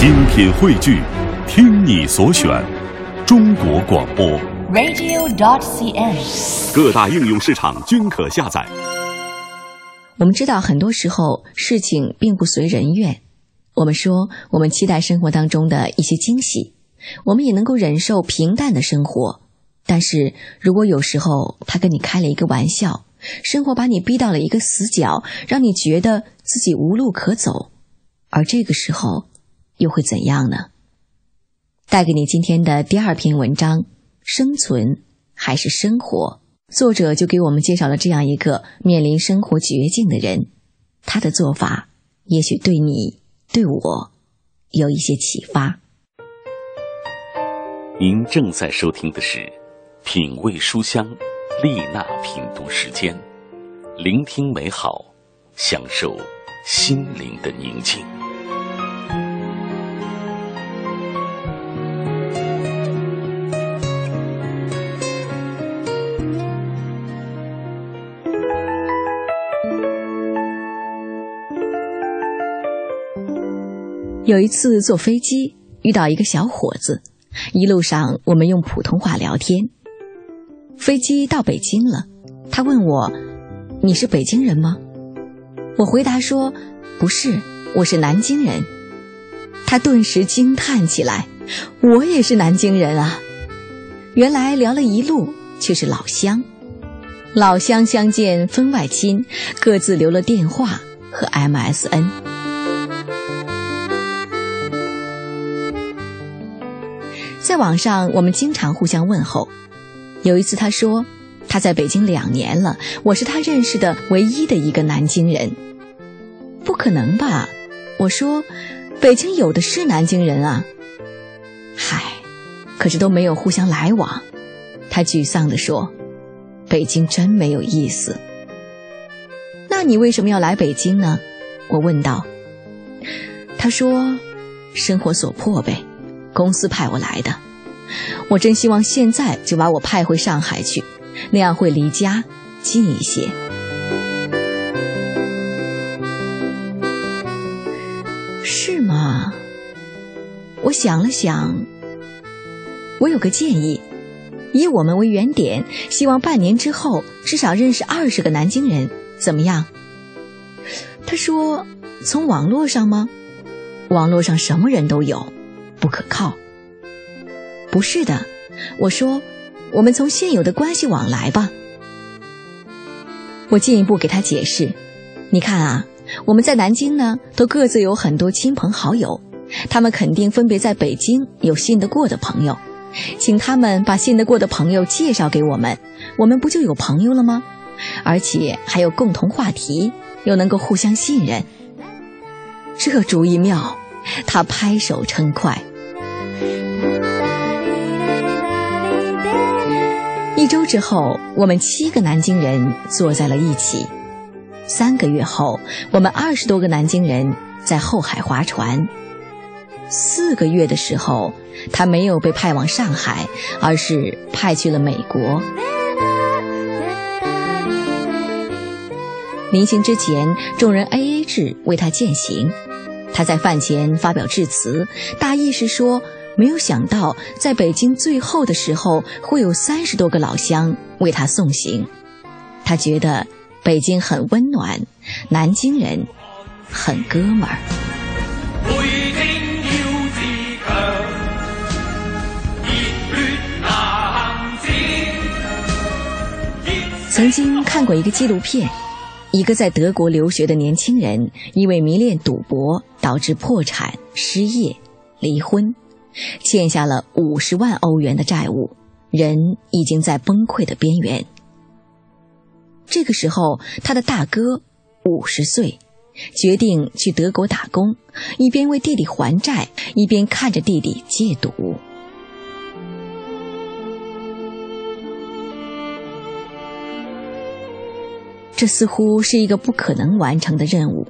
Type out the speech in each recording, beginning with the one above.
精品汇聚，听你所选，中国广播。radio.dot.cn，。各大应用市场均可下载。我们知道，很多时候事情并不随人愿。我们说，我们期待生活当中的一些惊喜，我们也能够忍受平淡的生活。但是如果有时候他跟你开了一个玩笑，生活把你逼到了一个死角，让你觉得自己无路可走，而这个时候又会怎样呢？带给你今天的第二篇文章：生存还是生活？作者就给我们介绍了这样一个面临生活绝境的人，他的做法也许对你、对我有一些启发。您正在收听的是《品味书香》丽娜品读时间，聆听美好，享受心灵的宁静。有一次坐飞机遇到一个小伙子，一路上我们用普通话聊天。飞机到北京了，他问我：“你是北京人吗？”我回答说：“不是，我是南京人。”他顿时惊叹起来：“我也是南京人啊！”原来聊了一路却是老乡，老乡相见分外亲，各自留了电话和 MSN。在网上，我们经常互相问候。有一次，他说他在北京两年了，我是他认识的唯一的一个南京人。不可能吧？我说，北京有的是南京人啊。嗨，可是都没有互相来往。他沮丧地说：“北京真没有意思。”那你为什么要来北京呢？我问道。他说：“生活所迫呗。”公司派我来的，我真希望现在就把我派回上海去，那样会离家近一些。是吗？我想了想，我有个建议，以我们为原点，希望半年之后至少认识二十个南京人，怎么样？他说：“从网络上吗？网络上什么人都有。”不可靠。不是的，我说，我们从现有的关系往来吧。我进一步给他解释，你看啊，我们在南京呢，都各自有很多亲朋好友，他们肯定分别在北京有信得过的朋友，请他们把信得过的朋友介绍给我们，我们不就有朋友了吗？而且还有共同话题，又能够互相信任。这主意妙，他拍手称快。一周之后，我们七个南京人坐在了一起。三个月后，我们二十多个南京人在后海划船。四个月的时候，他没有被派往上海，而是派去了美国。临行之前，众人 A A 制为他饯行。他在饭前发表致辞，大意是说。没有想到，在北京最后的时候，会有三十多个老乡为他送行。他觉得北京很温暖，南京人很哥们儿。曾经看过一个纪录片，一个在德国留学的年轻人，因为迷恋赌博，导致破产、失业、离婚。欠下了五十万欧元的债务，人已经在崩溃的边缘。这个时候，他的大哥五十岁，决定去德国打工，一边为弟弟还债，一边看着弟弟戒赌。这似乎是一个不可能完成的任务。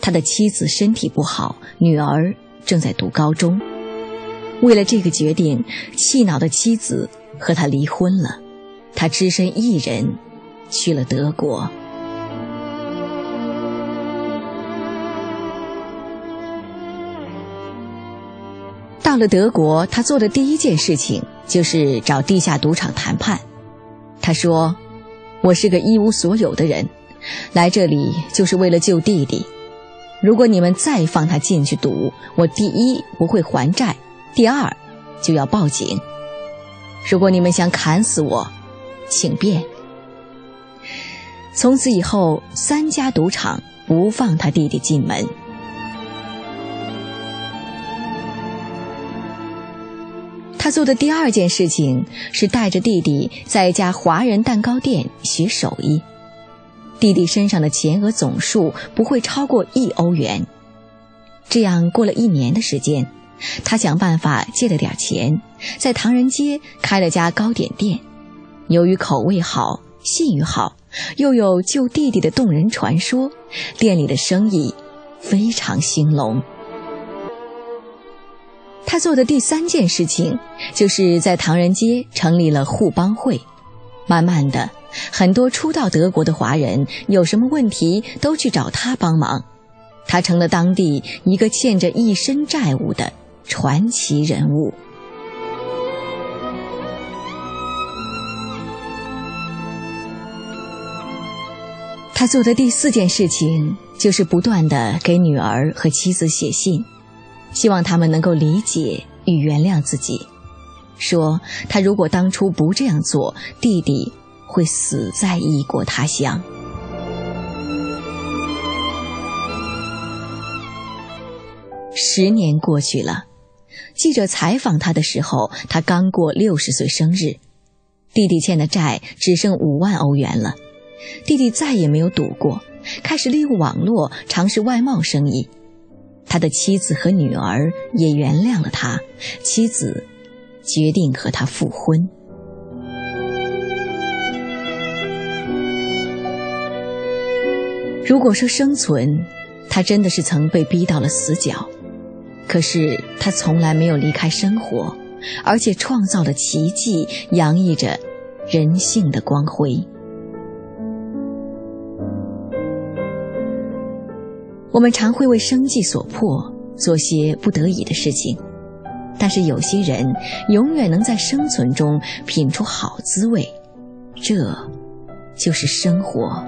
他的妻子身体不好，女儿正在读高中。为了这个决定，气恼的妻子和他离婚了，他只身一人去了德国。到了德国，他做的第一件事情就是找地下赌场谈判。他说：“我是个一无所有的人，来这里就是为了救弟弟。如果你们再放他进去赌，我第一不会还债，第二就要报警。如果你们想砍死我，请便。”从此以后，三家赌场不放他弟弟进门。他做的第二件事情是带着弟弟在一家华人蛋糕店学手艺。弟弟身上的钱额总数不会超过一欧元。这样过了一年的时间，他想办法借了点钱，在唐人街开了家糕点店。由于口味好、信誉好，又有救弟弟的动人传说，店里的生意非常兴隆。他做的第三件事情，就是在唐人街成立了互帮会。慢慢的，很多初到德国的华人有什么问题都去找他帮忙，他成了当地一个欠着一身债务的传奇人物。他做的第四件事情，就是不断的给女儿和妻子写信。希望他们能够理解与原谅自己，说他如果当初不这样做，弟弟会死在异国他乡。十年过去了，记者采访他的时候，他刚过六十岁生日，弟弟欠的债只剩五万欧元了，弟弟再也没有赌过，开始利用网络尝试外贸生意。他的妻子和女儿也原谅了他，妻子决定和他复婚。如果说生存，他真的是曾被逼到了死角，可是他从来没有离开生活，而且创造了奇迹，洋溢着人性的光辉。我们常会为生计所迫，做些不得已的事情，但是有些人永远能在生存中品出好滋味，这就是生活。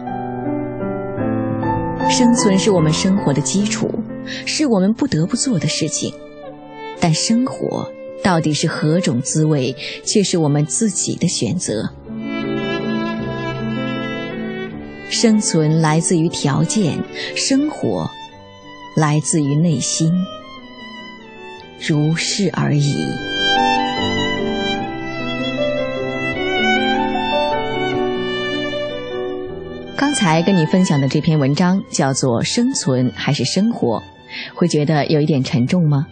生存是我们生活的基础，是我们不得不做的事情，但生活到底是何种滋味，却是我们自己的选择。生存来自于条件，生活来自于内心，如是而已。刚才跟你分享的这篇文章叫做《生存还是生活》，会觉得有一点沉重吗？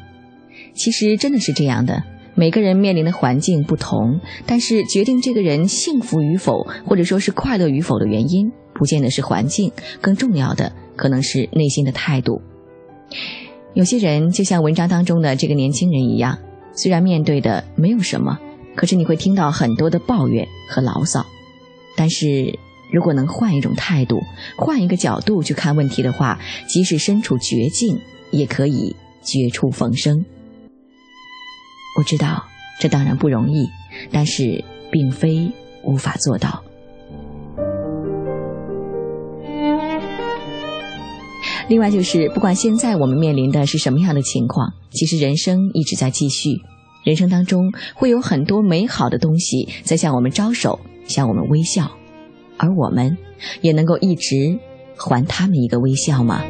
其实真的是这样的。每个人面临的环境不同，但是决定这个人幸福与否，或者说是快乐与否的原因，不见得是环境，更重要的可能是内心的态度。有些人就像文章当中的这个年轻人一样，虽然面对的没有什么，可是你会听到很多的抱怨和牢骚。但是如果能换一种态度，换一个角度去看问题的话，即使身处绝境，也可以绝处逢生。我知道这当然不容易，但是并非无法做到。另外就是，不管现在我们面临的是什么样的情况，其实人生一直在继续，人生当中会有很多美好的东西在向我们招手，向我们微笑，而我们也能够一直还他们一个微笑吗？